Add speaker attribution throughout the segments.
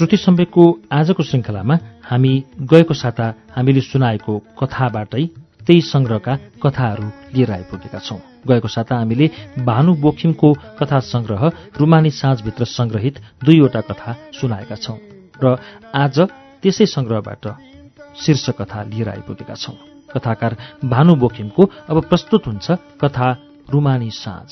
Speaker 1: श्रुति सम्वेकको आजको श्रृङ्खलामा हामी गएको साता हामीले सुनाएको कथाबाटै त्यही संग्रहका कथाहरू लिएर आइपुगेका छौं। गएको साता हामीले भानु बोखिमको कथा संग्रह रुमानी साँझभित्र संग्रहित दुईवटा कथा सुनाएका छौं र आज त्यसै संग्रहबाट शीर्ष कथा लिएर आइपुगेका छौं। कथाकार भानु बोखिमको अब प्रस्तुत हुन्छ कथा रुमानी साँझ।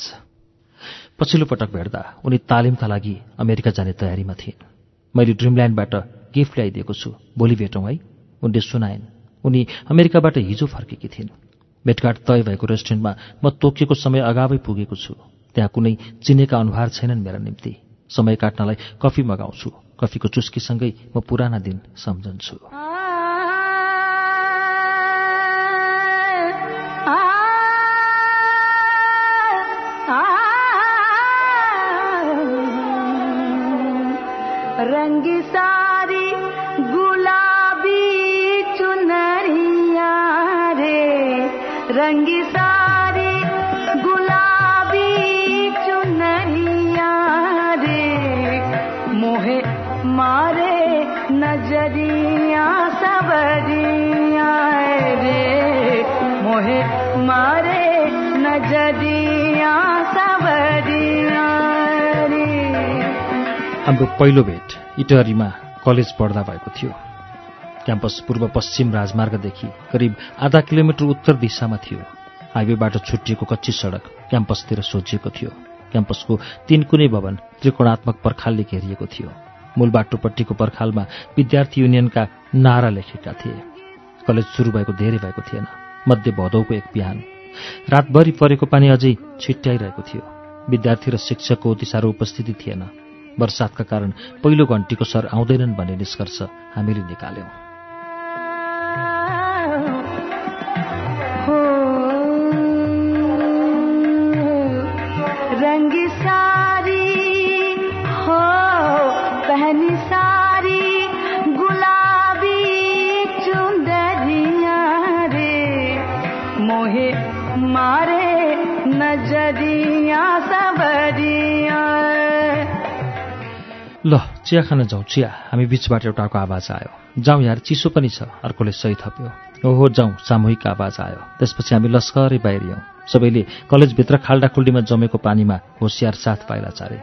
Speaker 1: पछिल्लो पटक भेट्दा उनी तालिमका लागि अमेरिका जाने तयारीमा थिइन्। मैले ड्रिमल्याण्डबाट गिफ्ट ल्याइदिएको छु। भोलि भेटौँ है। उनले सुनाइन्। उनी अमेरिकाबाट हिजो फर्केकी थिइन्। भेटघाट तय भएको रेस्टुरेन्टमा म तोकिएको समय अगावै पुगेको छु। त्यहाँ कुनै चिनेका अनुहार छैनन् मेरा निम्ति। समय काट्नलाई कफी मगाउँछु। कफीको चुस्कीसँगै म पुराना दिन सम्झन्छु।
Speaker 2: रंगी सारी गुलाबी चुनरिया रे। रंगी सारी मोहे मारे नजरिया मोहे मारे नजरिया
Speaker 1: हाम्रो पहिलो भेट। इटहरीमा कलेज पढ्दा भएको थियो। क्याम्पस पूर्व पश्चिम राजमार्गदेखि करिब आधा किलोमिटर उत्तर दिशामा थियो। हाइवेबाट छुट्टिएको कच्ची सडक क्याम्पसतिर सोझिएको थियो। क्याम्पसको तीन कुनै भवन त्रिकोणात्मक पर्खालले घेरिएको थियो। मूल बाटोपट्टिको पर्खालमा विद्यार्थी युनियनका नारा लेखेका थिए। कलेज सुरु भएको धेरै भएको थिएन। मध्य भदौको एक बिहान। रातभरि परेको पानी अझै छिट्याइरहेको थियो। विद्यार्थी र शिक्षकको अति साह्रो उपस्थिति थिएन। वर्षातका कारण पहिलो घन्टीको सर आउँदैनन् भन्ने निष्कर्ष हामीले निकाल्यौं। चिया खान जाउँ। चिया हामी बिचबाट एउटाको आवाज आयो। जाउँ यार चिसो पनि छ अर्कोले सही थप्यो। ओहो जाउँ सामूहिक आवाज आयो। त्यसपछि हामी लस्करै बाहिरियौँ सबैले कलेजभित्र खाल्डाखुल्डीमा जमेको पानीमा होसियार साथ पाइला चारे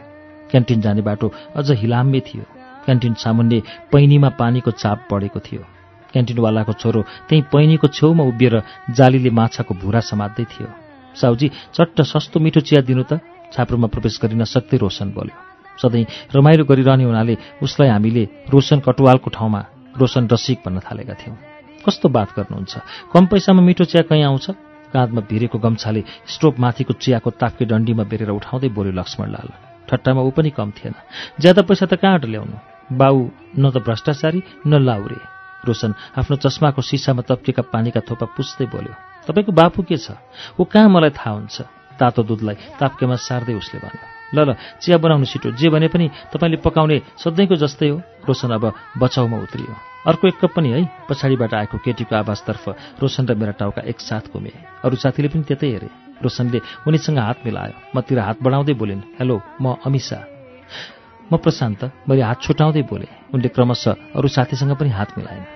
Speaker 1: क्यान्टिन जाने बाटो अझ हिलाम्मे थियो। क्यान्टिन सामुन्ने पैनीमा पानीको चाप पढेको थियो। क्यान्टिनवालाको छोरो त्यही पैनीको छेउमा उभिएर जालीले माछाको भुरा समात्दै थियो। साउजी चट्ट सस्तो मिठो चिया दिनु त। छाप्रोमा प्रवेश गरिन सक्दै रोशन बोल्यो। सधैँ रमाइलो गरिरहने हुनाले उसलाई हामीले रोशन कटुवालको ठाउँमा रोशन रसिक भन्न थालेका थियौँ। कस्तो बात गर्नुहुन्छ? कम पैसामा मिठो चिया कहीँ आउँछ? काँधमा भिरेको गम्छाले स्टोभ माथिको चियाको ताप्के डन्डीमा बेरेर उठाउँदै बोल्यो लक्ष्मणलाल। ठट्टामा ऊ पनि कम थिएन। ज्यादा पैसा त कहाँबाट ल्याउनु? बाउ न त भ्रष्टाचारी न लाउरे। रोशन आफ्नो चस्माको सिसामा तप्केका पानीका थोपा पुस्दै बोल्यो। तपाईँको बापु के छ? ऊ कहाँ मलाई थाहा हुन्छ? तातो दुधलाई ताप्केमा सार्दै उसले भन्यो। ल ल चिया बनाउनु छिटो। जे भने पनि तपाईँले पकाउने सधैँको जस्तै हो। रोशन अब बचाउमा उत्रियो। अर्को एक कप पनि है पछाडिबाट आएको केटीको आवाजतर्फ रोशन र मेरा टाउका एकसाथ घुमे। अरू साथीले पनि त्यतै हेरे। रोशनले उनीसँग हात मिलायो। मतिर हात बढाउँदै बोलिन् हेलो म अमिषा। म प्रशान्त मैले हात छुटाउँदै बोले। उनले क्रमशः अरू साथीसँग पनि हात मिलाइन्।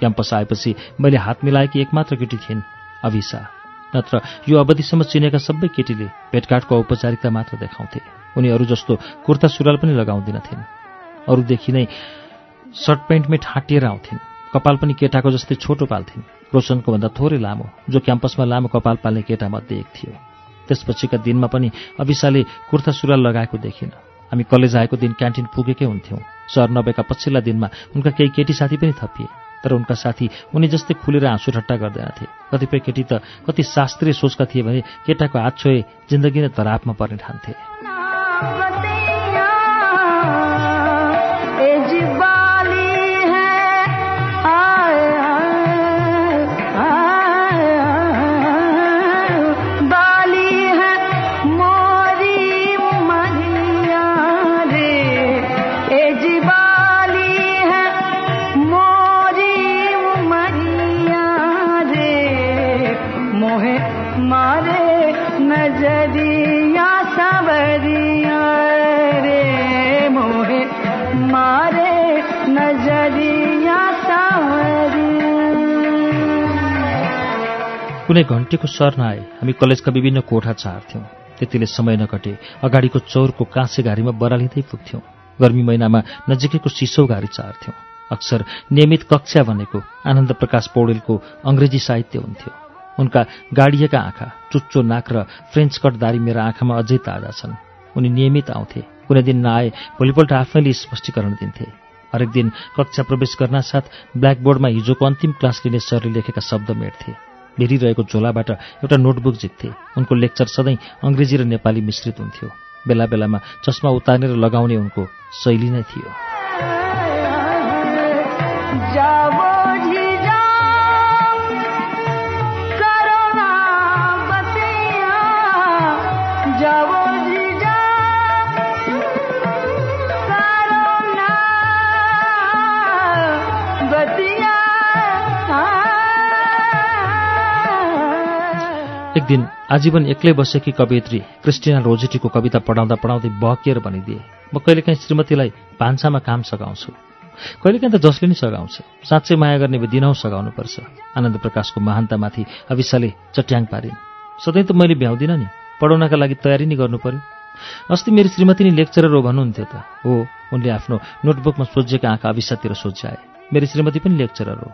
Speaker 1: क्याम्पस आएपछि मैले हात मिलाएकी एकमात्र केटी थिइन् अभिसा। नत्र यो अवधिसम्म चिनेका सबै केटीले भेटघाटको औपचारिकता मात्र देखाउँथे। उनी अरू जस्तो कुर्ता सुरुवाल पनि लगाउँदिनथिन्। अरूदेखि नै सर्ट पेन्टमै ठाँटिएर आउँथिन्। कपाल पनि केटाको जस्तै छोटो पाल्थिन्। रोशनको भन्दा थोरै लामो जो क्याम्पसमा लामो कपाल पाल्ने केटामध्ये एक थियो। त्यसपछिका दिनमा पनि अविशाले कुर्ता सुरुवाल लगाएको देखिन। हामी कलेज आएको दिन क्यान्टिन पुगेकै हुन्थ्यौँ। सर नभएका पछिल्ला दिनमा उनका केही केटी साथी पनि थपिए। तर उनका साथी उनी जस्तै खुलेर हाँसु ठट्टा गर्दैनथे कतिपय केटी त कति शास्त्रीय सोचका थिए भने केटाको हात छोए जिन्दगी नै तरापमा पर्ने ठान्थे कुनै घन्टीको सर नआए हामी कलेजका विभिन्न कोठा चार्थ्यौँ त्यतिले समय नकटे अगाडिको चौरको काँसे घारीमा बरालिँदै पुग्थ्यौँ। गर्मी महिनामा नजिकैको सिसौ घारी चार्थ्यौँ अक्सर नियमित कक्षा भनेको आनन्द प्रकाश पौडेलको अङ्ग्रेजी साहित्य हुन्थ्यो। उनका गाडिएका आँखा चुच्चो नाक र फ्रेन्च कट दारी मेरा आँखामा अझै ताजा छन्। उनी नियमित आउँथे। कुनै दिन नआए भोलिपल्ट आफैले स्पष्टीकरण दिन्थे। हरेक दिन कक्षा प्रवेश गर्न साथ ब्ल्याकबोर्डमा हिजोको अन्तिम क्लास लिने सरले लेखेका शब्द मेट्थे। भेरिरहेको झोलाबाट एउटा नोटबुक जित्थे। उनको लेक्चर सधैँ अङ्ग्रेजी र नेपाली मिश्रित हुन्थ्यो। बेला बेलामा चस्मा उतारेर लगाउने उनको शैली नै थियो। दिन आजीवन एक्लै बसेकी कवियत्री क्रिस्टिना रोजेटीको कविता पढाउँदा पढाउँदै बहकिएर भनिदिए म कहिलेकाहीँ श्रीमतीलाई भान्सामा काम सघाउँछु। कहिलेकाहीँ त जसले नै सघाउँछ। साँच्चै माया गर्ने दिनौँ सघाउनुपर्छ। आनन्द प्रकाशको महानतामाथि अविशाले चट्याङ पारिन्। सधैँ त मैले भ्याउँदिनँ नि। पढाउनका लागि तयारी नै गर्नु पर्यो। अस्ति मेरो श्रीमती नै लेक्चरर हो भन्नुहुन्थ्यो त। हो उनले आफ्नो नोटबुकमा सोझेका आँखा अविशातिर सोच्याए मेरो श्रीमती पनि लेक्चरर हो।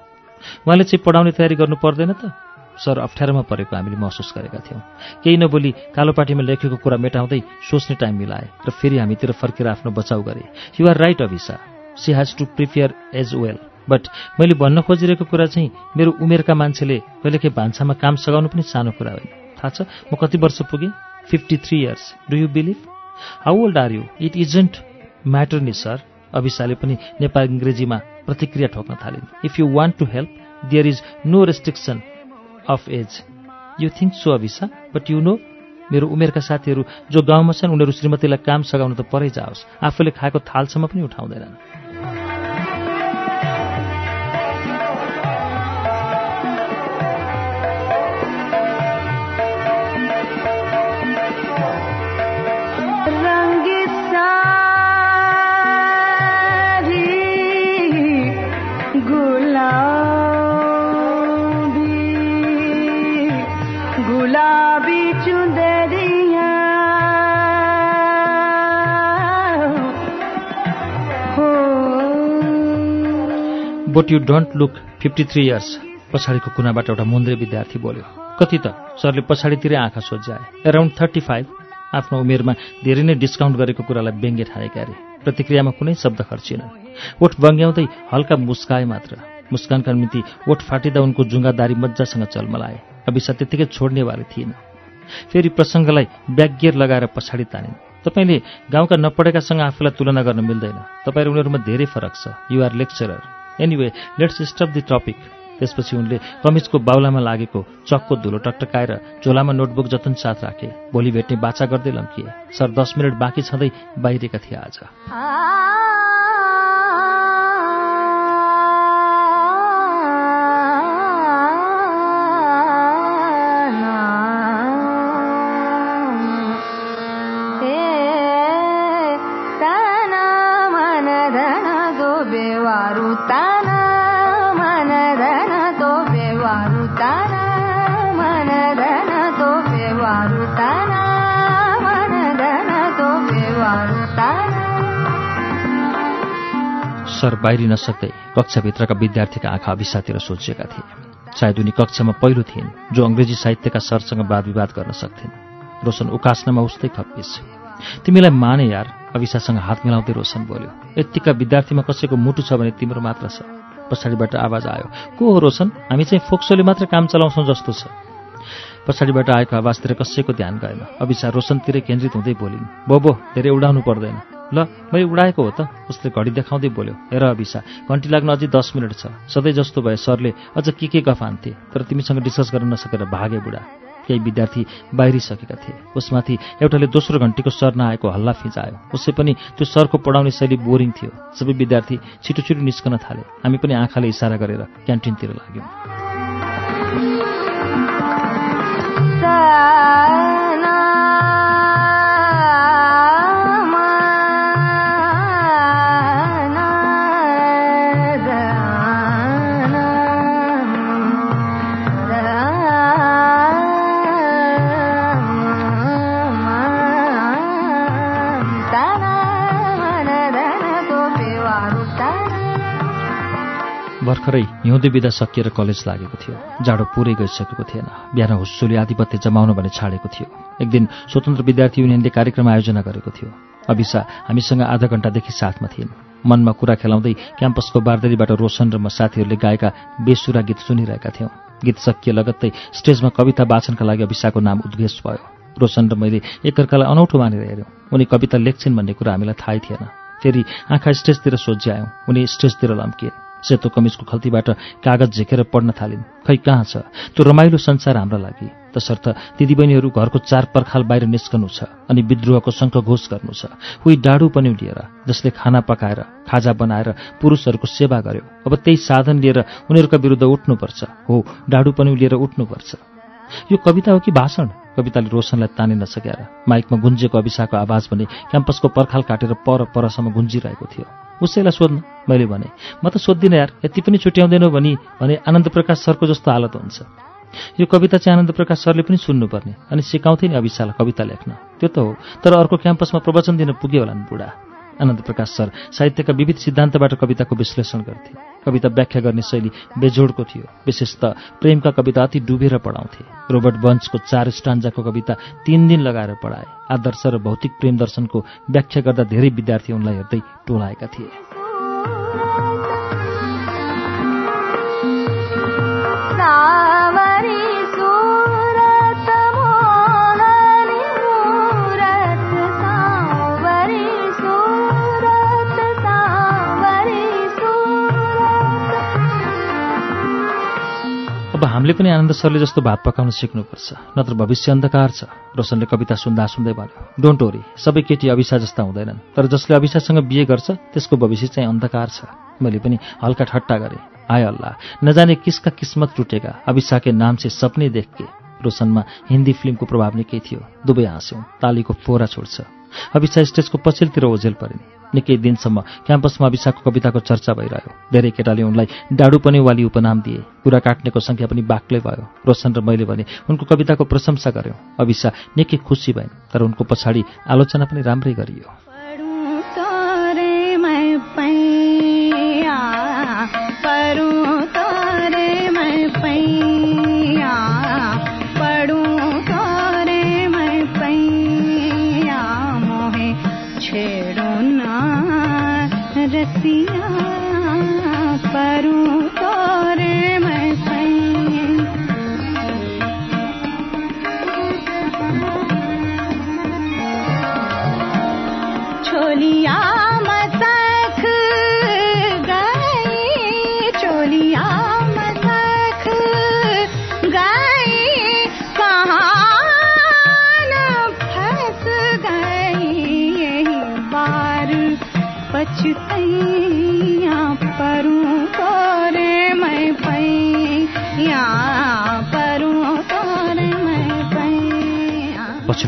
Speaker 1: उहाँले चाहिँ पढाउने तयारी गर्नु पर्दैन त। सर अप्ठ्यारोमा परेको हामीले महसुस गरेका थियौँ। केही नबोली कालोपाटीमा लेखेको कुरा मेटाउँदै सोच्ने टाइम मिलाए र फेरि हामीतिर फर्केर आफ्नो बचाउ गरे। You're right Abhisa. She has to prepare as well but मैले भन्न खोजिरहेको कुरा चाहिँ मेरो उमेरका मान्छेले कहिलेकाहीँ भान्सामा काम सघाउनु पनि सानो कुरा होइन। थाहा छ म कति वर्ष पुगेँ? Fifty three years do you believe how old are you it isn't matter नि सर अभिसाले पनि नेपाल इङ्ग्रेजीमा प्रतिक्रिया ठोक्न थालिन्। If you want to help there is no restriction of age you think so Abhisa but you know मेरो उमेरका साथीहरू जो गाउँमा छन् उनीहरू श्रीमतीलाई काम सघाउनु त परै जाओस्। आफूले खाएको थालसम्म पनि उठाउँदैनन्। But you don't look fifty three years पछाडिको कुनाबाट एउटा मुन्द्रे विद्यार्थी बोल्यो। कति त? सरले पछाडितिरै आँखा सोझ्याए एराउन्ड थर्टी फाइभ आफ्नो उमेरमा धेरै नै डिस्काउन्ट गरेको कुरालाई व्यङ्ग्य ठानेका अरे। प्रतिक्रियामा कुनै शब्द खर्चिएन। ओठ बङ्ग्याउँदै हल्का मुस्काए मात्र। मुस्कानका निम्ति ओठ फाटिँदा उनको जुङ्गादारी मजासँग चलमलाए। अभिसा त्यत्तिकै छोड्नेवाले थिएन। फेरि प्रसङ्गलाई ब्यागियर लगाएर पछाडि तानिन्। तपाईँले गाउँका नपढेकासँग आफूलाई तुलना गर्न मिल्दैन। तपाईँ उनीहरूमा धेरै फरक छ। You're lecturer anyway let's stop the topic त्यसपछि उनले कमिजको बाउलामा लागेको चक्को धुलो टकटकाएर झोलामा नोटबुक जतन साथ राखे। भोलि भेट्ने बाचा गर्दै लम्किए। सर दस मिनट बाँकी छँदै बाहिरेका थिए आज। सर बाहिरी नसक्दै कक्षाभित्रका विद्यार्थीका आँखा अभिसातिर सोचिएका थिए। सायद उनी कक्षामा पहिलो थिइन् जो अङ्ग्रेजी साहित्यका सरसँग वाद विवाद गर्न सक्थिन्। रोशन उकास्नमा उस्तै खप्पिस तिमीलाई माने यार अभिसासँग हात मिलाउँदै रोशन बोल्यो। यत्तिका विद्यार्थीमा कसैको मुटु छ भने तिम्रो मात्र छ। पछाडिबाट आवाज आयो को हो रोशन? हामी चाहिँ फोक्सोले मात्र काम चलाउँछौँ जस्तो छ। पछाडिबाट आएको आवाजतिर कसैको ध्यान गएन। अभिसा रोशनतिरै केन्द्रित हुँदै बोलिन् बोबो धेरै उडाउनु पर्दैन। ल मैले उडाएको हो त। उसले घडी देखाउँदै बोल्यो हेर अभिसा घन्टी लाग्न अझै दस मिनट छ। सधैँ जस्तो भए सरले अझ के के गफ हान्थे तर तिमीसँग डिस्कस गर्न नसकेर भागे बुढा। केही विद्यार्थी बाहिरिसकेका थिए। उसमाथि एउटाले दोस्रो घन्टीको सर नआएको हल्ला फिजायो। उसै पनि त्यो सरको पढाउने शैली बोरिङ थियो। सबै विद्यार्थी छिटो छिटो निस्कन थाले। हामी पनि आँखाले इसारा गरेर क्यान्टिनतिर लाग्यौँ। भर्खरै हिउँदे बिदा सकिएर कलेज लागेको थियो। जाडो पुरै गइसकेको थिएन। बिहान हुस्सुले आधिपत्य जमाउन भने छाडेको थियो। एक दिन स्वतन्त्र विद्यार्थी युनियनले कार्यक्रम आयोजना गरेको थियो। अभिसा हामीसँग आधा घण्टादेखि साथमा थिइन्। मनमा कुरा खेलाउँदै क्याम्पसको बारदरीबाट रोशन र म साथीहरूले गाएका बेसुरा गीत सुनिरहेका थियौँ। गीत सकिए लगत्तै स्टेजमा कविता वाचनका लागि अभिसाको नाम उद्घोष भयो। रोशन र मैले एकअर्कालाई अनौठो मानेर हेऱ्यौँ। उनी कविता लेख्छिन् भन्ने कुरा हामीलाई थाहै थिएन। फेरि आँखा स्टेजतिर सोझ्यायौँ उनी स्टेजतिर लम्किन् सेतो कमिजको खल्तीबाट कागज झिकेर पढ्न थालिन्। खै कहाँ छ? त्यो रमाइलो संसार हाम्रा लागि। तसर्थ दिदीबहिनीहरू घरको चार पर्खाल बाहिर निस्कनु छ अनि विद्रोहको शङ्खघोष गर्नु छ। उही डाडु पनि लिएर जसले खाना पकाएर खाजा बनाएर पुरुषहरूको सेवा गर्यो। अब त्यही साधन लिएर उनीहरूका विरुद्ध उठ्नुपर्छ। हो डाडु पनि लिएर उठ्नुपर्छ। यो कविता हो कि भाषण? कविताले रोशनलाई तानि नसकेर माइकमा गुन्जेको अभिसाको आवाज भने क्याम्पसको पर्खाल काटेर पर परसम्म गुन्जिरहेको थियो। उसैलाई सोध्न मैले भने म त सोध्दिनँ यार यति पनि छुट्याउँदैनौ भनी भने आनन्द प्रकाश सरको जस्तो हालत हुन्छ। यो कविता चाहिँ आनन्द प्रकाश सरले पनि सुन्नुपर्ने अनि सिकाउँथे नि अभिसालाई कविता लेख्न। त्यो त हो। तर अर्को क्याम्पसमा प्रवचन दिन पुग्यो होला नि बुढा। आनन्द प्रकाश सर साहित्यका विविध सिद्धान्तबाट कविताको विश्लेषण गर्थे। कविता व्याख्या गर्ने शैली बेजोडको थियो। विशेष त प्रेमका कविता अति डुबेर पढाउँथे। रोबर्ट बन्चको चार स्टान्जाको कविता तीन दिन लगाएर पढाए। आदर्श र भौतिक प्रेम दर्शनको व्याख्या गर्दा धेरै विद्यार्थी उनलाई हेर्दै टोलाएका थिए। अब हामीले पनि आनन्द सरले जस्तो भात पकाउन सिक्नुपर्छ नत्र भविष्य अन्धकार छ। रोशनले कविता सुन्दा सुन्दै भन्यो डोन्ट वरी सबै केटी अभिसा जस्ता हुँदैनन् तर जसले अभिसासँग बिहे गर्छ त्यसको भविष्य चाहिँ अन्धकार छ। मैले पनि हल्का ठट्टा गरेँ आय अल्लाह नजाने किसका किस्मत टुटेका अभिसा के नाम से सपने देख के रोशनमा हिन्दी फिल्मको प्रभाव निकै थियो दुवै हाँस्यौँ तालीको फोरा छोड्छ। अभिसा स्टेजको पछिल्तिर ओझेल परिन्। निकै दिनसम्म क्याम्पसमा अभिसाको कविताको चर्चा भइरह्यो। धेरै केटाले उनलाई डाडु पनि वाली उपनाम दिए। कुरा काट्नेको सङ्ख्या पनि बाक्लै भयो। रोशन र मैले भने उनको कविताको प्रशंसा गर्यौँ। अभिसा निकै खुसी भइन् तर उनको पछाडि आलोचना पनि राम्रै गरियो।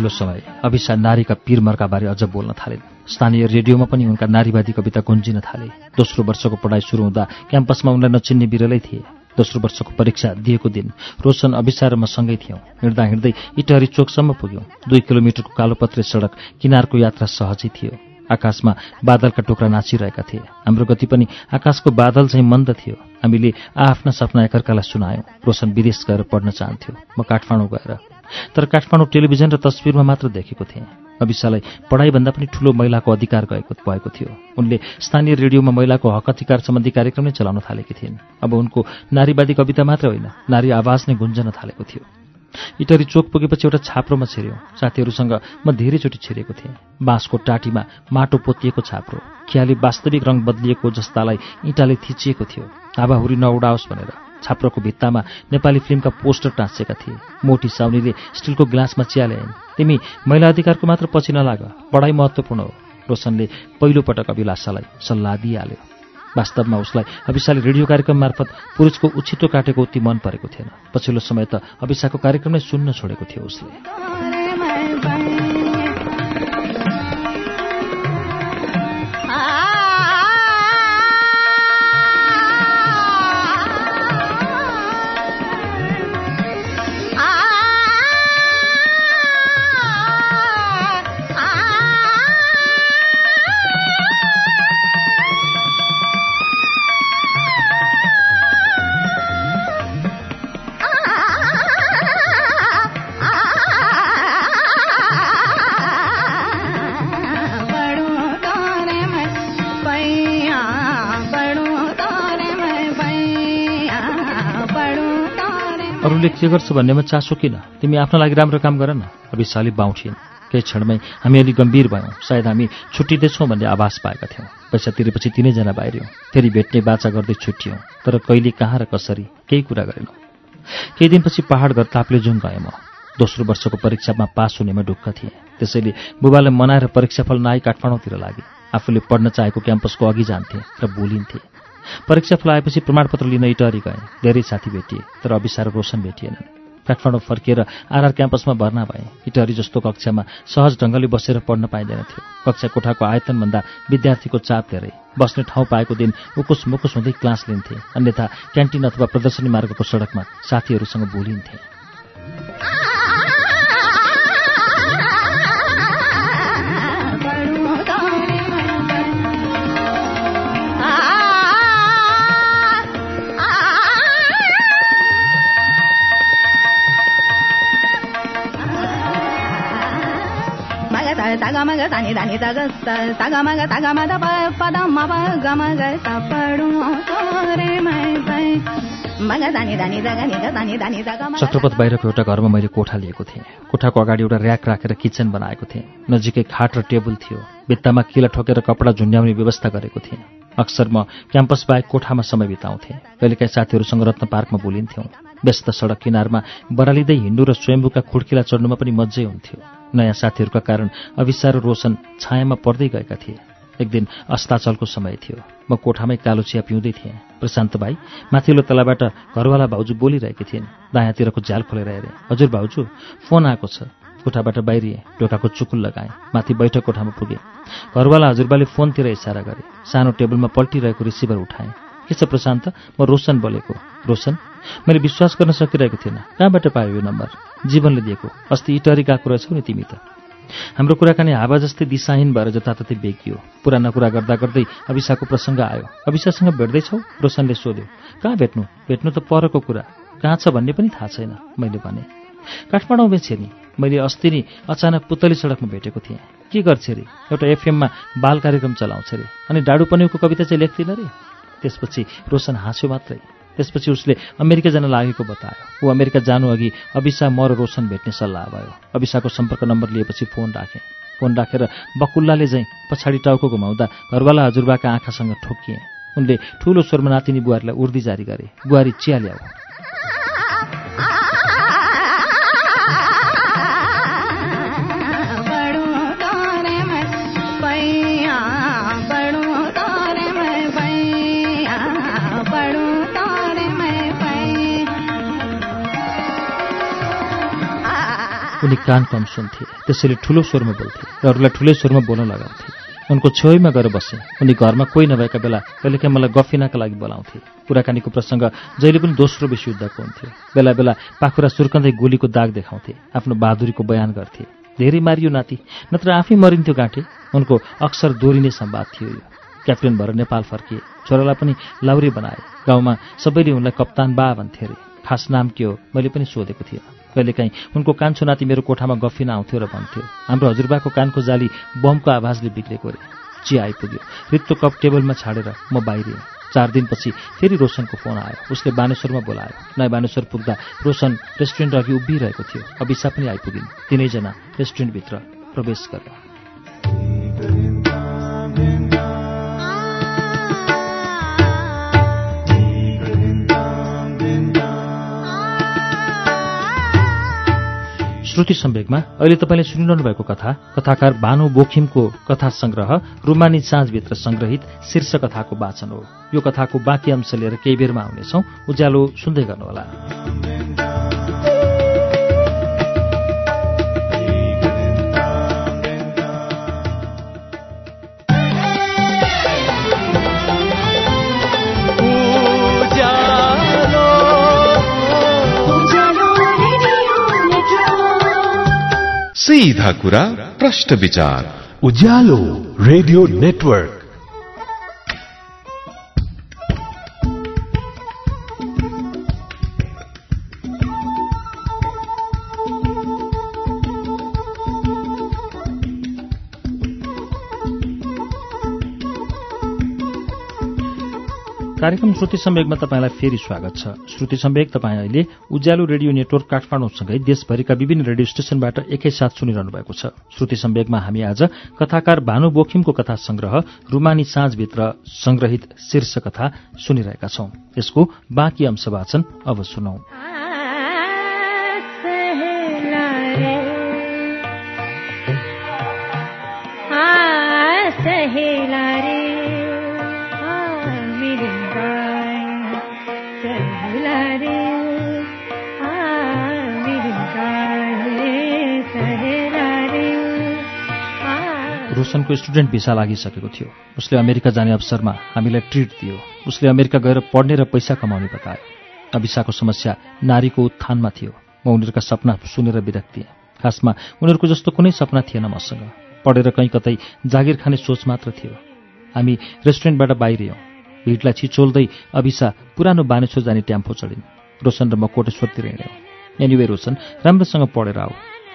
Speaker 1: पछिल्लो समय अभिसा नारीका पीरमरका बारे अझ बोल्न थालिन् स्थानीय रेडियोमा पनि उनका नारीवादी कविता गुन्जिन थाले। दोस्रो वर्षको पढाइ सुरु हुँदा क्याम्पसमा उनलाई नचिन्ने बिरलै थिए। दोस्रो वर्षको परीक्षा दिएको दिन रोशन अभिसार म सँगै थियौँ। हिँड्दा हिँड्दै इटहरी चोकसम्म पुग्यौँ। दुई किलोमिटरको कालोपत्रे सडक किनारको यात्रा सहजै थियो। आकाशमा बादलका टुक्रा नाचिरहेका थिए। हाम्रो गति पनि आकाशको बादल चाहिँ मन्द थियो। हामीले आआफ्ना सपना एकअर्कालाई सुनायौँ। रोशन विदेश गएर पढ्न चाहन्थ्यो। म काठमाडौँ गएर। तर काठमाडौँ टेलिभिजन र तस्विरमा मात्र देखेको थिएँ। अविशालाई पढाइभन्दा पनि ठूलो महिलाको अधिकार गएको भएको थियो। उनले स्थानीय रेडियोमा महिलाको हक अधिकार सम्बन्धी कार्यक्रम नै चलाउन थालेकी थिइन्। अब उनको नारीवादी कविता मात्र होइन नारी आवाज नै गुन्जन थालेको थियो। इटरी चोक पुगेपछि एउटा छाप्रोमा छिर्यो। साथीहरूसँग म धेरैचोटि छिरेको थिएँ। बाँसको टाटीमा माटो पोतिएको छाप्रो खियाली वास्तविक रङ बदलिएको जस्तालाई इँटाले थिचिएको थियो। हावाहुरी नउडाओस् भनेर छाप्रोको भित्तामा नेपाली फिल्मका पोस्टर टाँसेका थिए। मोटी साउनीले स्टिलको ग्लासमा चिया ल्याइन् तिमी महिला अधिकारको मात्र पछि नलाग पढाइ महत्त्वपूर्ण हो। रोशनले पहिलोपटक अभिलाषालाई सल्लाह दिइहाल्यो। वास्तवमा उसलाई अभिषाले रेडियो कार्यक्रम मार्फत पुरुषको उछिटो काटेको उति मन परेको थिएन। पछिल्लो समय त अभिषाको कार्यक्रम नै सुन्न छोडेको थियो उसले। के गर्छ भन्नेमा चासो किन? तिमी आफ्नो लागि राम्रो काम गर न। अभिशाली बाउठिन् केही क्षणमै हामी अलि गम्भीर भयौँ सायद हामी छुट्टिँदैछौँ भन्ने आभास पाएका थियौँ। पैसा तिरेपछि तिनैजना बाहिरियौँ। फेरि भेट्ने बाचा गर्दै छुट्टियौँ। तर कहिले कहाँ र कसरी केही कुरा गरेनौँ। केही दिनपछि पहाड घर ताप्लेजुङ गएँ म। दोस्रो वर्षको परीक्षामा पास हुनेमा ढुक्क थिएँ। त्यसैले बुबालाई मनाएर परीक्षाफल नआई काठमाडौँतिर लागे। आफूले पढ्न चाहेको क्याम्पसको अघि जान्थे र भुलिन्थे परीक्षा फलाएपछि प्रमाणपत्र लिन इटहरी गएँ। धेरै साथी भेटिए तर अविसार रोशन भेटिएनन्। काठमाडौँ फर्किएर आरआर क्याम्पसमा भर्ना भए। इटहरी जस्तो कक्षामा सहज ढङ्गले बसेर पढ्न पाइँदैन थियो कक्षा कोठाको आयतनभन्दा विद्यार्थीको चाप धेरै। बस्ने ठाउँ पाएको दिन उकुस मुकुस हुँदै क्लास लिन्थे। अन्यथा क्यान्टिन अथवा प्रदर्शनी मार्गको सडकमा साथीहरूसँग भुलिन्थे चक्रपथ बाहिरको एउटा घरमा मैले कोठा लिएको थिएँ कोठाको अगाडि एउटा ऱ्याक राखेर किचन बनाएको थिएँ नजिकै खाट र टेबल थियो भित्तामा किला ठोकेर कपडा झुन्ड्याउने व्यवस्था गरेको थिएँ अक्सर म क्याम्पस बाहेक कोठामा समय बिताउँथेँ कहिलेकाहीँ साथीहरूसँग रत्न पार्कमा बोलिन्थ्यौँ व्यस्त सडक किनारमा बरालिँदै हिँड्नु र स्वयम्भूका खुड्किला चढ्नुमा पनि मजै हुन्थ्यो नयाँ साथीहरूका कारण अविसार रोशन छायामा पर्दै गएका थिए। एक दिन अस्ताचलको समय थियो। म कोठामै कालो चिया पिउँदै थिएँ। प्रशान्त भाइ माथिल्लो तलाबाट घरवाला भाउजू बोलिरहेकी थिइन्। दायाँतिरको झ्याल खोलेर हेरेँ। हजुर भाउजू फोन आएको छ। कोठाबाट बाहिरिएँ ढोकाको चुकुल लगाएँ। माथि बैठक कोठामा पुगेँ। घरवाला हजुरबाले फोनतिर इसारा गरे। सानो टेबलमा पल्टिरहेको रिसिभर उठाएँ। के छ प्रशान्त म रोशन बोलेको रोशन मैले विश्वास गर्न सकिरहेको थिइनँ। कहाँबाट पायो यो नम्बर? जीवनले दिएको अस्ति इटरी गएको रहेछौ नि तिमी त। हाम्रो कुराकानी हावा जस्तै दिशाहीन भएर जताततै बेगियो। पुराना कुरा गर्दा गर्दै अभिषाको प्रसङ्ग आयो। अभिषासँग भेट्दैछौ? रोशनले सोध्यो। कहाँ भेट्नु? भेट्नु त परको कुरा। कहाँ छ भन्ने पनि थाहा छैन मैले भने। काठमाडौँ छे नि। मैले अस्ति नै अचानक पुतली सडकमा भेटेको थिएँ। के गर्छ अरे एउटा एफएममा बाल कार्यक्रम चलाउँछ अरे अनि डाडु पन्युको कविता चाहिँ लेख्दिनँ अरे त्यसपछि रोशन हाँस्यो मात्रै। त्यसपछि उसले अमेरिका जान लागेको बतायो। ऊ अमेरिका जानु अघि अभिसा म र रोशन भेट्ने सल्लाह भयो। अभिसाको सम्पर्क नम्बर लिएपछि फोन राखेँ। फोन राखेर बकुल्लाले चाहिँ पछाडि टाउको घुमाउँदा घरवाला हजुरबाका आँखासँग ठोकिएँ उनले ठूलो स्वरमा नातिनी बुहारीलाई उर्दी जारी गरे। बुहारी चिया ल्याऊ उनी कान कम सुन्थे त्यसैले ठुलो स्वरमा बोल्थे र अरूलाई ठुलै स्वरमा बोल्न लगाउँथे। उनको छेउमा गएर बसेँ। उनी घरमा कोही नभएका बेला कहिलेकाहीँ मलाई गफिनाका लागि बोलाउँथे। कुराकानीको प्रसङ्ग जहिले पनि दोस्रो विश्वयुद्धको हुन्थ्यो। बेला बेला पाखुरा सुर्कँदै गोलीको दाग देखाउँथे आफ्नो बहादुरीको बयान गर्थे। धेरै मारियो नाति नत्र आफै मरिन्थ्यो गाँठे। उनको अक्सर दोहोरिने संवाद थियो यो। क्याप्टेन भएर नेपाल फर्किए। छोरालाई पनि लाउरे बनाए। गाउँमा सबैले उनलाई कप्तान बा भन्थे अरे। खास नाम के हो मैले पनि सोधेको थिएँ कहिलेकाहीँ। उनको कान्छो नाति मेरो कोठामा गफिन आउँथ्यो र भन्थ्यो हाम्रो हजुरबाको कानको जाली बमको आवाजले बिग्रेको अरे। चिया आइपुग्यो। रित्तो कप टेबलमा छाडेर म बाहिरिएँ चार दिनपछि फेरि रोशनको फोन आयो। उसले बानेश्वरमा बोलायो। नयाँ बानेश्वर पुग्दा रोशन रेस्टुरेन्ट अघि उभिरहेको थियो। अभिसा पनि आइपुगिन्। तिनैजना रेस्टुरेन्टभित्र प्रवेश गरे श्रुति सम्वेकमा अहिले तपाईँले सुनिरहनु भएको कथा कथाकार भानु बोखिमको कथा संग्रह रुमानी साँझभित्र संग्रहित शीर्ष कथाको वाचन हो। यो कथाको बाँकी अंश लिएर केही बेरमा आउनेछौ। उज्यालो सुन्दै गर्नुहोला।
Speaker 3: सीधा कुरा प्रश्न विचार
Speaker 4: उज्यालो रेडियो नेटवर्क
Speaker 1: कार्यक्रम श्रुति सम्वेकमा तपाईँलाई फेरि स्वागत छ। श्रुति सम्वेक तपाईँ अहिले उज्यालो रेडियो नेटवर्क काठमाडौँसँगै देशभरिका विभिन्न रेडियो स्टेशनबाट एकैसाथ सुनिरहनु भएको छ। श्रुति सम्वेकमा हामी आज कथाकार भानु बोखिमको कथा संग्रह रुमानी साँझभित्र संग्रहित शीर्ष कथा सुनिरहेका छौं। यसको बाँकी अंश वाचन अब सुनौ।
Speaker 2: सहेला रे।
Speaker 1: रोशनको स्टुडेन्ट भिसा लागिसकेको थियो। उसले अमेरिका जाने अवसरमा हामीलाई ट्रिट दियो। उसले अमेरिका गएर पढ्ने र पैसा कमाउने बतायो अभिसाको समस्या नारीको उत्थानमा थियो। म उनीहरूका सपना सुनेर विरक्तिएँ खासमा उनीहरूको जस्तो कुनै सपना थिएन मसँग। पढेर कहीँ कतै जागिर खाने सोच मात्र थियो। हामी रेस्टुरेन्टबाट बाहिरियौँ भिडलाई छिचोल्दै अभिसा पुरानो बानेश्वर जाने ट्याम्फो चढिन्। रोशन र म कोटेश्वरतिर हिँड्यौँ। एनिवे रोशन राम्रोसँग पढेर आऊ।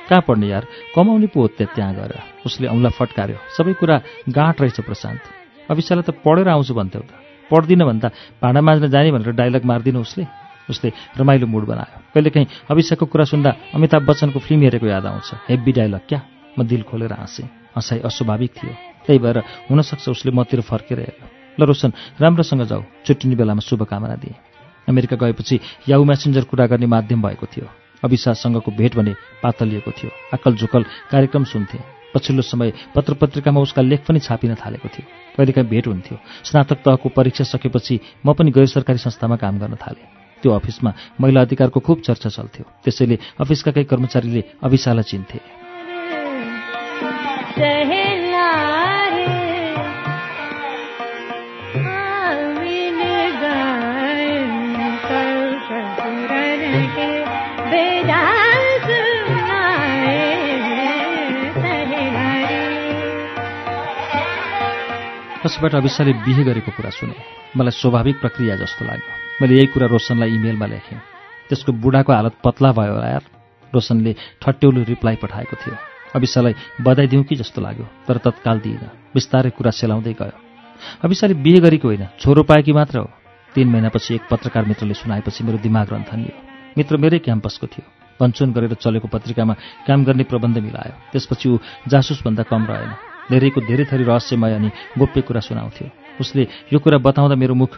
Speaker 1: कहाँ पढ्ने यार? कमाउने पो हो त्यहाँ गएर। उसले औँला फटकार्यो। सबै कुरा गाँठ रहेछ प्रशान्त। अभिसालाई त पढेर आउँछु भन्थ्यौ त। पढ्दिनँ भन्दा भाँडा माझ्न जाने भनेर डाइलग मार्दिनँ उसले? उसले रमाइलो मुड बनायो। कहिलेकाहीँ अभिषेकको कुरा सुन्दा अमिताभ बच्चनको फिल्म हेरेको याद आउँछ। हेब्बी डाइलग क्या? म दिल खोलेर हाँसेँ। हँसाइ अस्वाभाविक थियो। त्यही भएर हुनसक्छ उसले मतिर फर्केर हेर्यो ल रोशन राम्रोसँग जाऊ। छुट्टिने बेलामा शुभकामना दिए। अमेरिका गएपछि याउ म्यासेन्जर कुरा गर्ने माध्यम भएको थियो। अविश्वाससँगको भेट भने पातलिएको थियो। आकल झुकल कार्यक्रम सुन्थे। पछिल्लो समय पत्र पत्रिकामा उसका लेख पनि छापिन थालेको थियो। कहिलेकाहीँ भेट हुन्थ्यो। स्नातक तहको परीक्षा सकेपछि म पनि गैर सरकारी संस्थामा काम गर्न थालेँ। त्यो अफिसमा महिला अधिकारको खुब चर्चा चल्थ्यो। त्यसैले अफिसका केही कर्मचारीले अभिसालाई चिन्थे। कसैबाट अविसाले बिहे गरेको कुरा सुने। मलाई स्वाभाविक प्रक्रिया जस्तो लाग्यो। मैले यही कुरा रोशनलाई इमेलमा लेखेँ। त्यसको बुढाको हालत पतला भयो यार। रोशनले ठट्यौलो रिप्लाई पठाएको थियो। अविसालाई बधाई दिउँ कि जस्तो लाग्यो तर तत्काल दिइनँ। बिस्तारै कुरा सेलाउँदै गयो। अविसाले बिहे गरेको होइन छोरो पाएकी मात्र हो। तीन महिनापछि एक पत्रकार मित्रले सुनाएपछि मेरो दिमाग रन्थनियो मित्र मेरै क्याम्पसको थियो। पञ्चन गरेर चलेको पत्रिकामा काम गर्ने प्रबन्ध मिलायो। त्यसपछि ऊ जासुसभन्दा कम रहेन। धेरैको धेरै थरी रहस्यमय अनि गोप्य कुरा सुनाउँथ्यो। उसले यो कुरा बताउँदा मेरो मुख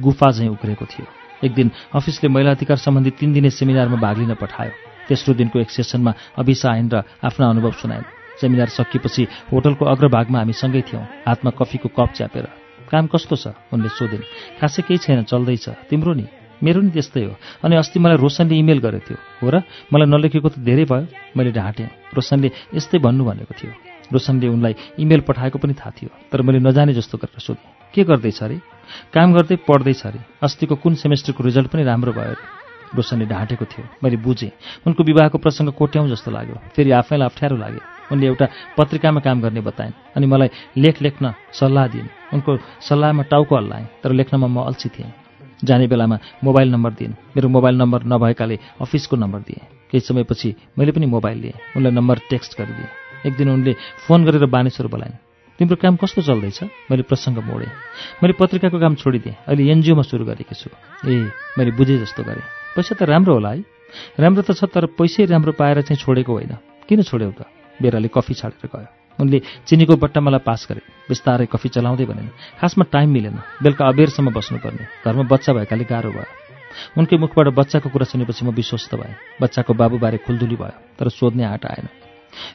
Speaker 1: गुफा झैँ उक्रेको थियो। एक दिन अफिसले महिला अधिकार सम्बन्धी तिन दिने सेमिनारमा भाग लिन पठायो। तेस्रो दिनको एक सेसनमा अभिसा आइन् र आफ्ना अनुभव सुनाइन्। सेमिनार सकिएपछि होटलको अग्रभागमा हामी सँगै थियौँ। हातमा कफीको कप च्यापेर। काम कस्तो छ? उनले सोधिन्। खासै केही छैन चल्दैछ। तिम्रो नि? मेरो नि त्यस्तै हो। अनि अस्ति मलाई रोशनले इमेल गरेको थियो। हो र? मलाई नलेखेको त धेरै भयो। मैले ढाँटेँ। रोशनले यस्तै भन्नु भनेको थियो। रोशनले उनलाई इमेल पठाएको पनि थाहा थियो तर मैले नजाने जस्तो गरेर सोधेँ के गर्दैछ अरे? काम गर्दै पढ्दैछ अरे? अस्तिको कुन सेमेस्टरको रिजल्ट पनि राम्रो भयो अरे? रोशनले ढाँटेको थियो। मैले बुझेँ उनको विवाहको प्रसङ्ग कोट्याउँ जस्तो लाग्यो। फेरि आफैलाई अप्ठ्यारो लाग्यो। उनले एउटा पत्रिकामा काम गर्ने बताइन् अनि मलाई लेख लेख्न सल्लाह दिइन्। उनको सल्लाहमा टाउको हल्लाएँ तर लेख्नमा म अल्छी थिएँ। जाने बेलामा मोबाइल नम्बर दिइन्। मेरो मोबाइल नम्बर नभएकाले अफिसको नम्बर दिएँ। केही समयपछि मैले पनि मोबाइल लिएँ। उनलाई नम्बर टेक्स्ट गरिदिएँ। एक दिन उनले फोन गरेर बानेश्वर बोलाइन्। तिम्रो काम कस्तो चल्दैछ? मैले प्रसङ्ग मोडेँ। मैले पत्रिकाको काम छोडिदिएँ। अहिले एनजिओमा सुरु गरेकी छु। ए मैले बुझेँ जस्तो गरेँ। पैसा त राम्रो होला है। राम्रो त छ तर पैसै राम्रो पाएर चाहिँ छोडेको होइन। किन छोड्यौ त? बेराले कफी छाडेर गयो। उनले चिनीको बट्टा मलाई पास गरे। बिस्तारै कफी चलाउँदै भनेन् खासमा टाइम मिलेन। बेलुका अबेरसम्म बस्नुपर्ने। घरमा बच्चा भएकाले गाह्रो भयो। उनकै मुखबाट बच्चाको कुरा सुनेपछि म विश्वस्त भएँ। बच्चाको बाबुबारे खुल्दुली भयो तर सोध्ने आँट आएन।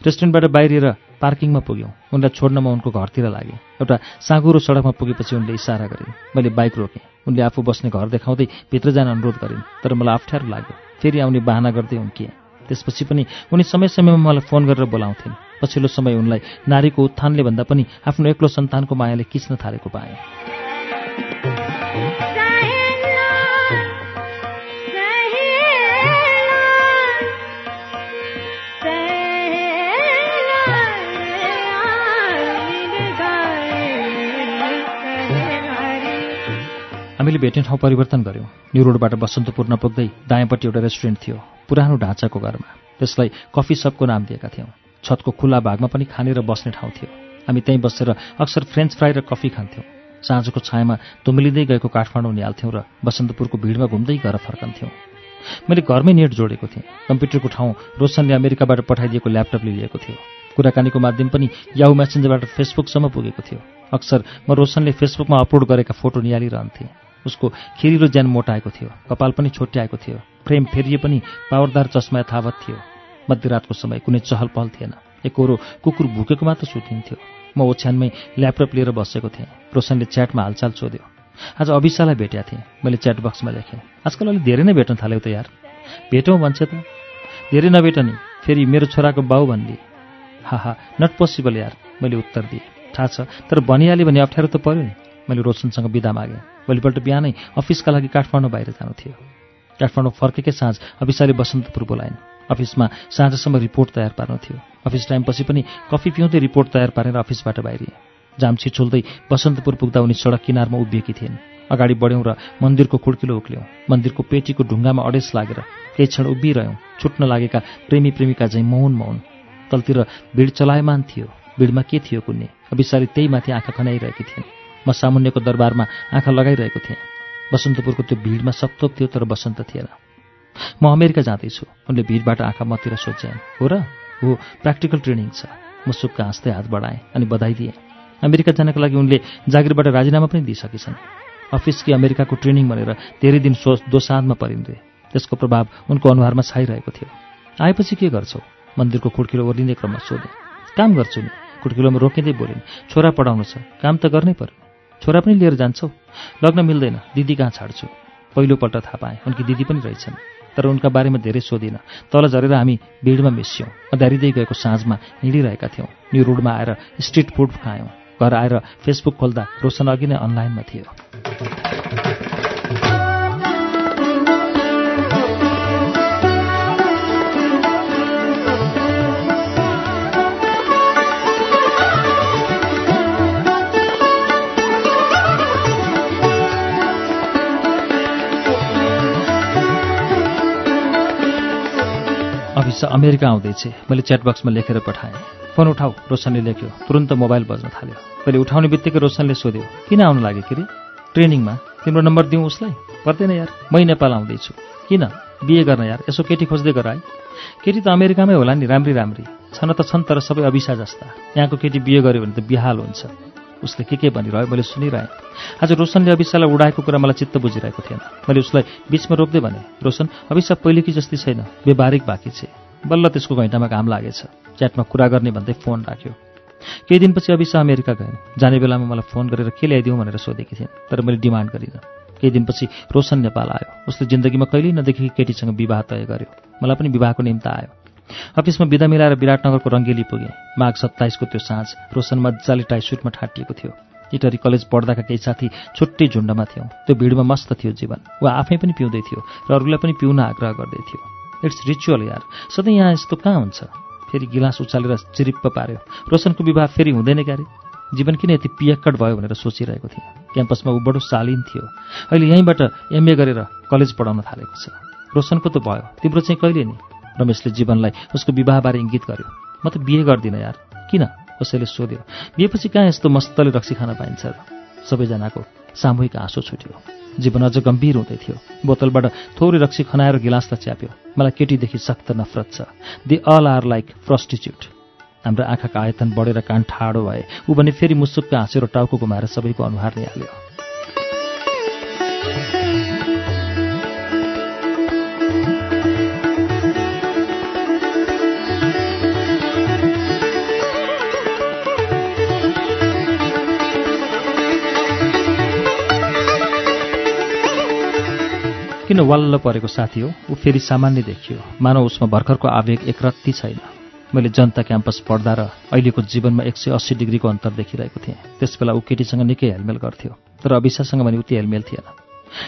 Speaker 1: रेस्टुरेन्टबाट बाहिरिएर पार्किङमा पुग्यौँ। उनलाई छोड्न म उनको घरतिर लागेँ। एउटा साँगुरो सडकमा पुगेपछि उनले इसारा गरिन् मैले बाइक रोकेँ। उनले आफू बस्ने घर देखाउँदै भित्र जान अनुरोध गरिन् तर मलाई अप्ठ्यारो लाग्यो। फेरि आउने बाहना गर्दै उम्किएँ त्यसपछि पनि उनी समय समयमा मलाई फोन गरेर बोलाउँथिन्। पछिल्लो समय उनलाई नारीको उत्थानले भन्दा पनि आफ्नो एक्लो सन्तानको मायाले किच्न थालेको पाएँ। हामीले भेट्ने ठाउँ परिवर्तन गऱ्यौँ न्यु रोडबाट बसन्तपुर नपुग्दै दायाँपट्टि एउटा रेस्टुरेन्ट थियो पुरानो ढाँचाको घरमा। त्यसलाई कफी सपको नाम दिएका थियौँ। छतको खुल्ला भागमा पनि खाने र बस्ने ठाउँ थियो। हामी त्यहीँ बसेर अक्सर फ्रेन्च फ्राई र कफी खान्थ्यौँ। साँझको छायामा तुम्लिँदै गएको काठमाडौँ निहाल्थ्यौँ र बसन्तपुरको भिडमा घुम्दै घर फर्कन्थ्यौँ। मैले घरमै नेट जोडेको थिएँ। कम्प्युटरको ठाउँ रोशनले अमेरिकाबाट पठाइदिएको ल्यापटपले लिएको थियो। कुराकानीको माध्यम पनि याहु मेसेन्जरबाट फेसबुकसम्म पुगेको थियो। अक्सर म रोशनले फेसबुकमा अपलोड गरेका फोटो निहालिरहन्थेँ। उसको खिरिलो ज्यान मोटाएको थियो कपाल पनि छोट्याएको थियो फ्रेम फेरिए पनि पावरदार चस्मा यथावत थियो। मध्यरातको समय कुनै चहल पहल थिएन एकहोरो कुकुर भुकेको मात्र सुतिन्थ्यो। म ओछ्यानमै ल्यापटप लिएर बसेको थिएँ रोशनले च्याटमा हालचाल सोध्यो। आज अभिषालाई भेटेका थिएँ मैले च्याट बक्समा लेखेँ। आजकल अलिक धेरै नै भेट्न थाल्यौ त यार। भेटौँ भन्छ त? धेरै नभेट नि फेरि मेरो छोराको बाउ भनिदिए हा हा नट पोसिबल यार मैले उत्तर दिएँ। थाहा छ तर भनिहालेँ भने अप्ठ्यारो त पऱ्यो नि। मैले रोशनसँग बिदा मागेँ। भोलिपल्ट बिहानै अफिसका लागि काठमाडौँ बाहिर जानु थियो। काठमाडौँ फर्केकै साँझ अफिसाले बसन्तपुर बोलाइन्। अफिसमा साँझसम्म रिपोर्ट तयार पार्नु थियो। अफिस टाइमपछि पनि कफी पिउँदै रिपोर्ट तयार पारेर अफिसबाट बाहिरिए। जाम छिचोल्दै बसन्तपुर पुग्दा उनी सडक किनारमा उभिएकी थिइन्। अगाडि बढ्यौँ र मन्दिरको खुड्किलो उक्ल्यौँ। मन्दिरको पेटीको ढुङ्गामा अडेस लागेर केही क्षण उभिरह्यौँ। छुट्न लागेका प्रेमी प्रेमिका झैँ मौन मौन। तलतिर भिड चलायमान थियो। भिडमा के थियो कुन्ने? अभिसारी त्यही माथि आँखा खनाइरहेकी थिइन्। म सामुन्यको दरबारमा आँखा लगाइरहेको थिएँ। बसन्तपुरको त्यो भिडमा सक्तोक थियो तर बसन्त थिएन। म अमेरिका जाँदैछु। उनले भिडबाट आँखा मतिर सोच्यान् हो र? हो प्र्याक्टिकल ट्रेनिङ छ। म सुक्का हाँस्दै हात बढाएँ अनि बधाई दिएँ अमेरिका जानको लागि उनले जागिरबाट राजीनामा पनि दिइसकेछन्। अफिस कि अमेरिकाको ट्रेनिङ भनेर धेरै दिन सो दोसाँधमा परिन्दे। त्यसको प्रभाव उनको अनुहारमा छाइरहेको थियो। आएपछि के गर्छौ? मन्दिरको खुड्किलो ओर्लिने क्रममा सोधेँ काम गर्छु नि। खुड्किलोमा रोकिँदै बोलिन् छोरा पढाउनु छ। काम त गर्नै पर्यो। छोरा पनि लिएर जान्छौ? लग्न मिल्दैन। दिदी कहाँ छाड्छु? पहिलोपल्ट थाहा पाएँ। उनकी दिदी पनि रहेछन्। तर उनका बारेमा धेरै सोधिनँ। तल झरेर हामी भिडमा मिस्यौँ। अँध्यारिँदै गएको साँझमा हिँडिरहेका थियौँ। न्यु रोडमा आएर स्ट्रिट फुड खायौँ। घर आएर फेसबुक खोल्दा रोशन अघि नै अनलाइनमा थियो। अभिसा अमेरिका आउँदैछ मैले च्याटबक्समा लेखेर पठाएँ। फोन उठाऊ रोशनले लेख्यो। तुरन्त मोबाइल बज्न थाल्यो। मैले उठाउने बित्तिकै रोशनले सोध्यो किन आउनु लाग्यो के अरे ट्रेनिङमा तिम्रो नम्बर दिउँ उसलाई? पर्दैन यार मै नेपाल आउँदैछु। किन? बिए गर्न यार यसो केटी खोज्दै गर है। केटी त अमेरिकामै होला नि राम्री राम्री। छन त छन् तर सबै अभिसा जस्ता। यहाँको केटी बिहे गर्यो भने त बिहाल हुन्छ। उसले के के भनिरह्यो मैले सुनिरहेँ। आज रोशनले अभिषालाई उडाएको कुरा मलाई चित्त बुझिरहेको थिएन। मैले उसलाई बिचमा रोक्दै भने रोशन अभिषा पहिलेकी जस्तै छैन व्यवहारिक बाँकी छ। बल्ल त्यसको घैँटामा घाम लागेछ। च्याटमा कुरा गर्ने भन्दै फोन राख्यो। केही दिनपछि अभिषा अमेरिका गइन्। जाने बेलामा मलाई फोन गरेर के ल्याइदिउँ भनेर सोधेकी थिइन् तर मैले डिमान्ड गरिनँ। केही दिनपछि रोशन नेपाल आयो। उसले जिन्दगीमा कहिल्यै नदेखेकी केटीसँग विवाह तय गर्यो। मलाई पनि विवाहको निम्ति आयो। अफिसमा बिदा मिलाएर विराटनगरको रङ्गेली पुगेँ। माघ सत्ताइसको त्यो साँझ रोशन मजाले टाई सुटमा ठाटिएको थियो। इटरी कलेज पढ्दाका केही साथी छुट्टै झुन्डमा थियौँ। त्यो भिडमा मस्त थियो जीवन। वा आफै पनि पिउँदै थियो र अरूलाई पनि पिउन आग्रह गर्दै थियो। इट्स रिचुअल यार। सधैँ यहाँ यस्तो कहाँ हुन्छ? फेरि गिलास उचालेर चिरिप्प पार्यो। रोशनको विवाह फेरि हुँदैन क्यारे? जीवन किन यति पियक्कड भयो भनेर सोचिरहेको थिएँ। क्याम्पसमा ऊ बडो शालीन थियो। अहिले यहीँबाट एमए गरेर कलेज पढाउन थालेको छ। रोशनको त भयो। तिम्रो चाहिँ कहिले नि? रमेशले जीवनलाई उसको विवाहबारे इङ्गित गर्यो। म त बिहे गर्दिनँ यार। किन? कसैले सोध्यो। बिहेपछि कहाँ यस्तो मस्तले रक्सी खान पाइन्छ? र सबैजनाको सामूहिक आँसु छुट्यो। जीवन अझ गम्भीर हुँदै थियो। बोतलबाट थोरै रक्सी खनाएर गिलासलाई च्याप्यो। मलाई केटीदेखि सख्त नफरत छ। They all are like prostitute हाम्रो आँखाका आयतन बढेर कान ठाडो भए ऊ भने फेरि मुसुक्क हाँसेर टाउको घुमाएर सबैको अनुहार निहाल्यो किन वाल्ल परेको साथी हो? ऊ फेरि सामान्य देखियो। मानव उसमा भर्खरको आवेग एकरत्ती छैन। मैले जनता क्याम्पस पढ्दा र अहिलेको जीवनमा एक सय अस्सी डिग्रीको अन्तर देखिरहेको थिएँ। त्यसबेला ऊ केटीसँग निकै हेलमेल गर्थ्यो तर अविशासँग भने उति हेलमेल थिएन।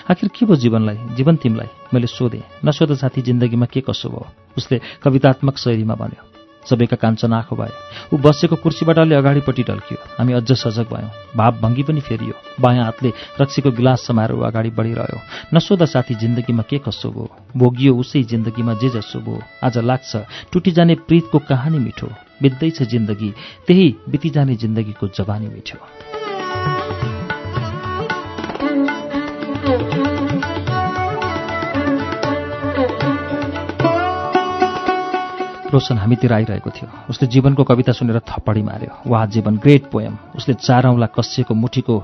Speaker 1: आखिर के भयो जीवनलाई जीवन तिमीलाई? मैले सोधेँ। नसोध साथी जिन्दगीमा के कसो भयो? उसले कवितात्मक शैलीमा भन्यो सबैका काञ्चन आँखो भए ऊ बसेको कुर्सीबाट अलि अगाडिपट्टि ढल्कियो। हामी अझ सजग भयौँ। भाव भङ्गी पनि फेरियो। बायाँ हातले रक्सीको गिलास समाएर अगाडि बढिरह्यो। नसोधा साथी जिन्दगीमा के कसो भयो? भोगियो उसै जिन्दगीमा जे जसो भयो। आज लाग्छ टुटी जाने प्रीतको कहानी मिठो। बित्दैछ जिन्दगी त्यही बिति जाने जिन्दगीको जवानी मिठो। रोशन हामीतिर आइरहेको थियो। उसले जीवनको कविता सुनेर थप्पडी मार्यो। वाह जीवन ग्रेट पोएम उसले चार औँला कसिएको मुठीको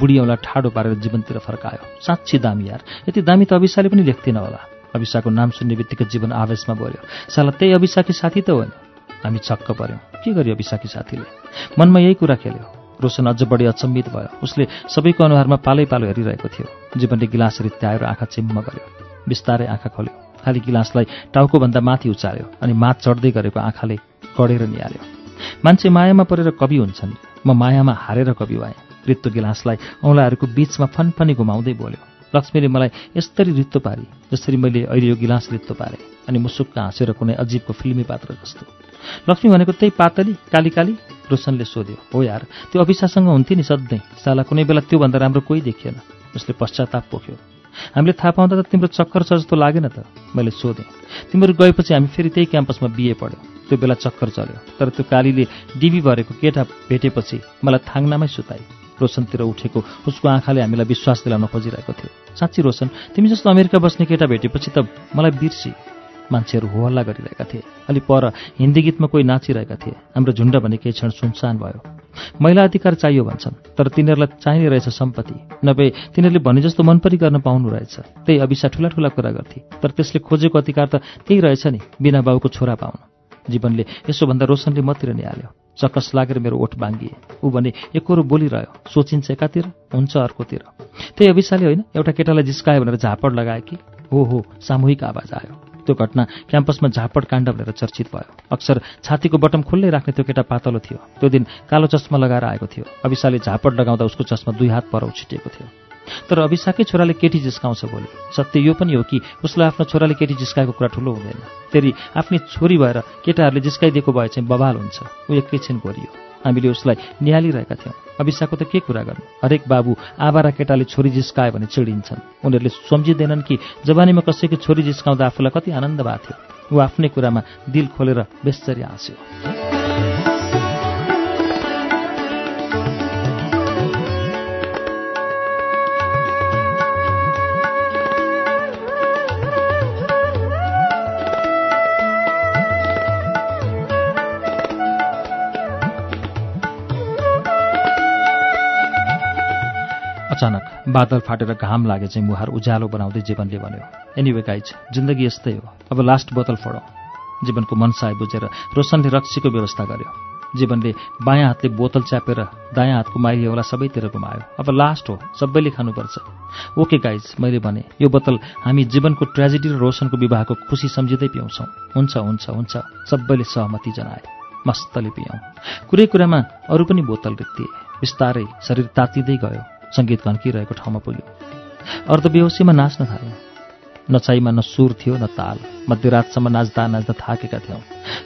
Speaker 1: बुढी औँला ठाडो पारेर जीवनतिर फर्कायो। साँच्ची दामी यार। यति दामी त अविशाले पनि लेख्थिन होला। अविशाको नाम सुन्ने बित्तिकै जीवन आवेशमा बोल्यो साला त्यही अविशाकी साथी त हो नि? हामी छक्क पर्यौँ। के गर्यो अविशाकी साथीले? मनमा यही कुरा खेल्यो। रोशन अझ बढी अचम्मित भयो। उसले सबैको अनुहारमा पालै पालो हेरिरहेको थियो। जीवनले गिलास रित्याएर आँखा चिम्म गर्यो। बिस्तारै आँखा खोल्यो। खाली गिलासलाई टाउकोभन्दा माथि उचाल्यो अनि माथ चढ्दै गरेको आँखाले गढेर निहाल्यो। मान्छे मायामा परेर कवि हुन्छन्। म मायामा हारेर कवि भएँ। रित्तो गिलासलाई औँलाहरूको बिचमा फनफनी घुमाउँदै बोल्यो। लक्ष्मीले मलाई यस्तरी रित्तो पारी जसरी मैले अहिले यो गिलास रित्तो पारेँ अनि मुसुक्क हाँसेर कुनै अजीबको फिल्मी पात्र जस्तो। लक्ष्मी भनेको त्यही पातली काली काली रोशनले सोध्यो। हो यार त्यो अभिशासँग हुन्थ्यो नि सधैँ। साला कुनै बेला त्योभन्दा राम्रो कोही देखिएन। उसले पश्चाताप पोख्यो। हामीले थाहा पाउँदा त तिम्रो चक्कर छ जस्तो लागेन त मैले सोधेँ। तिमीहरू गएपछि हामी फेरि त्यही क्याम्पसमा बिए पढ्यौँ। त्यो बेला चक्कर चल्यो तर त्यो कालीले डिबी भरेको केटा भेटेपछि मलाई थाङ्नामै सुताई रोशनतिर उठेको उसको आँखाले हामीलाई विश्वास दिलाउन खोजिरहेको थियो। साँच्ची रोशन तिमी जस्तो अमेरिका बस्ने केटा भेटेपछि त मलाई बिर्सी। मान्छेहरू होहल्ला गरिरहेका थिए। अलि पर हिन्दी गीतमा कोही नाचिरहेका थिए। हाम्रो झुन्ड भने केही क्षण सुनसान भयो। महिला अधिकार चाहियो भन्छन् तर तिनीहरूलाई चाहिने रहेछ सम्पत्ति। नभए तिनीहरूले भने जस्तो मनपरी गर्न पाउनु रहेछ। त्यही अभिसा ठुला ठुला कुरा गर्थे। तर त्यसले खोजेको अधिकार त त्यही रहेछ नि बिना बाउको छोरा पाउनु। जीवनले यसोभन्दा रोशनले मतिर निहाल्यो। चक्कस लागेर मेरो ओठ बाङ्गिए ऊ भने एकरो बोलिरह्यो। सोचिन्छ एकातिर हुन्छ अर्कोतिर। त्यही अभिशाले होइन एउटा केटालाई जिस्कायो भनेर झापड लगायो कि? हो हो सामूहिक आवाज आयो। त्यो घटना क्याम्पसमा झापड काण्ड भनेर चर्चित भयो। अक्सर छातीको बटम खुल्लै राख्ने त्यो केटा पातलो थियो। त्यो दिन कालो चस्मा लगाएर आएको थियो। अविशाले झापड लगाउँदा उसको चस्मा दुई हात पर छिटेको थियो। तर अभिशाकै छोराले केटी जिस्काउँछ भोलि सत्य यो पनि हो कि उसलाई आफ्नो छोराले केटी जिस्काएको कुरा ठुलो हुँदैन। फेरि आफ्नै छोरी भएर केटाहरूले जिस्काइदिएको भए चाहिँ बवाल हुन्छ। ऊ एकैछिन गोरियो हामीले उसलाई निहालिरहेका थियौँ। अभिशाको त के कुरा गर्नु? हरेक बाबु आवारा केटाले छोरी जिस्कायो भने चिडिन्छन्। उनीहरूले सम्झिँदैनन् कि जवानीमा कसैको छोरी जिस्काउँदा आफूलाई कति आनन्द भएको थियो। ऊ आफ्नै कुरामा दिल खोलेर बेसरी हाँस्यो। अचानक बादल फाटेर घाम लागे चाहिँ मुहार उज्यालो बनाउँदै जीवनले भन्यो एनिवे गाइज जिन्दगी यस्तै हो। अब लास्ट बोतल फोडौँ। जीवनको मनसाय बुझेर रोशनले रक्सीको व्यवस्था गर्यो। जीवनले बायाँ हातले बोतल च्यापेर दायाँ हातको माइलीवाला सबैतिर घुमायो। अब लास्ट हो सबैले खानुपर्छ। ओके गाइज मैले भने यो बोतल हामी जीवनको ट्रेजेडी र रोशनको विवाहको खुसी सम्झिँदै पिउँछौँ। हुन्छ हुन्छ हुन्छ। सबैले सहमति जनाए। मस्तले पियौँ। कुरै कुरामा अरू पनि बोतल रित्तिए बिस्तारै शरीर तातिँदै गयो। सङ्गीत घन्किरहेको ठाउँमा पुग्यो। अर्धबेहोसीमा नाच्न थाल्यो। नचाइमा न सुर थियो न ताल। मध्यरातसम्म नाच्दा नाच्दा थाकेका थियौँ।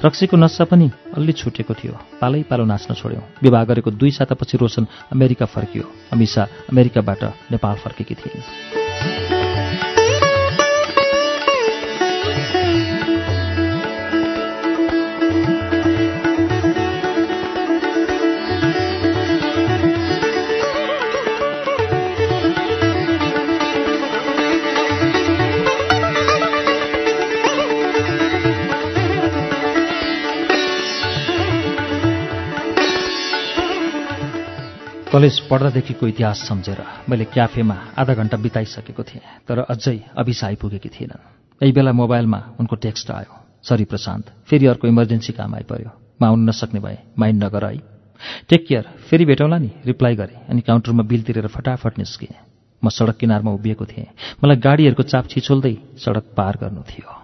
Speaker 1: रक्सीको नसा पनि अलि छुटेको थियो। पालै पालो नाच्न छोड्यौँ। विवाह गरेको दुई सातापछि रोशन अमेरिका फर्कियो। अमिसा अमेरिकाबाट नेपाल फर्केकी थिइन्। कलेज पढ्दादेखिको इतिहास सम्झेर मैले क्याफेमा आधा घण्टा बिताइसकेको थिएँ तर अझै अभिसा आइपुगेकी थिएनन्। यही बेला मोबाइलमा उनको टेक्स्ट आयो सरी प्रशान्त फेरि अर्को इमर्जेन्सी काम आइपर्यो म आउन नसक्ने भए माइन्ड नगर है टेक केयर फेरि भेटौँला नि? रिप्लाई गरेँ अनि काउन्टरमा बिल तिरेर फटाफट निस्केँ। म सडक किनारमा उभिएको थिएँ। मलाई गाडीहरूको चाप छिचोल्दै सडक पार गर्नु थियो।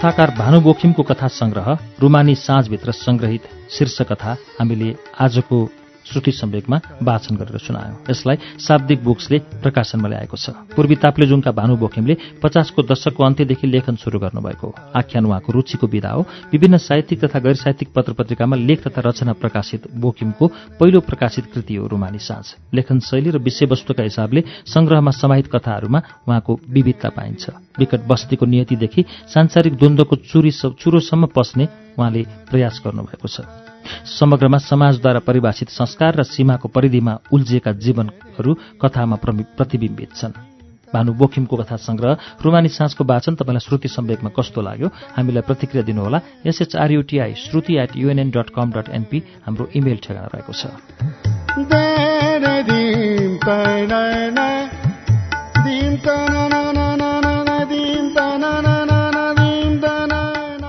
Speaker 1: कथाकार भानु बोखिमको कथा सङ्ग्रह रुमानी साँझभित्र सङ्ग्रहित शीर्ष कथा हामीले आजको श्रुति सम्वेकमा वाचन गरेर सुनायौं। यसलाई शाब्दिक बुक्सले प्रकाशनमा ल्याएको छ। पूर्वी ताप्लेजुङका भानु बोखिमले पचासको दशकको अन्त्यदेखि लेखन शुरू गर्नुभएको आख्यान उहाँको रुचिको विधा हो। विभिन्न साहित्यिक तथा गैर साहित्यिक पत्र पत्रिकामा लेख तथा रचना प्रकाशित बोकिमको पहिलो प्रकाशित कृति हो रुमानी साँझ। लेखन शैली र विषयवस्तुका हिसाबले संग्रहमा समाहित कथाहरूमा उहाँको विविधता पाइन्छ। विकट बस्तीको नियतिदेखि सांसारिक द्वन्द्वको चुरी चुरोसम्म पस्ने उहाँले प्रयास गर्नुभएको छ। समग्रमा समाजद्वारा परिभाषित संस्कार र सीमाको परिधिमा उल्झिएका जीवनहरू कथामा प्रतिबिम्बित छन्। भानु बोखिमको कथा संग्रह रुमानी साँझको वाचन तपाईँलाई श्रुति सम्वेकमा कस्तो लाग्यो? हामीलाई प्रतिक्रिया दिनुहोला। S H R U T I Shruti at U N N dot com dot NP हाम्रो इमेल ठेगाना रहेको छ।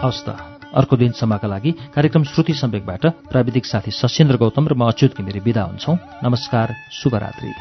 Speaker 1: हवस् त। अर्को दिनसम्मका लागि कार्यक्रम श्रुति सम्वेकबाट प्राविधिक साथी सशेन्द्र गौतम र म अच्युत घिमिरे विदा हुन्छौ। नमस्कार शुभरात्री।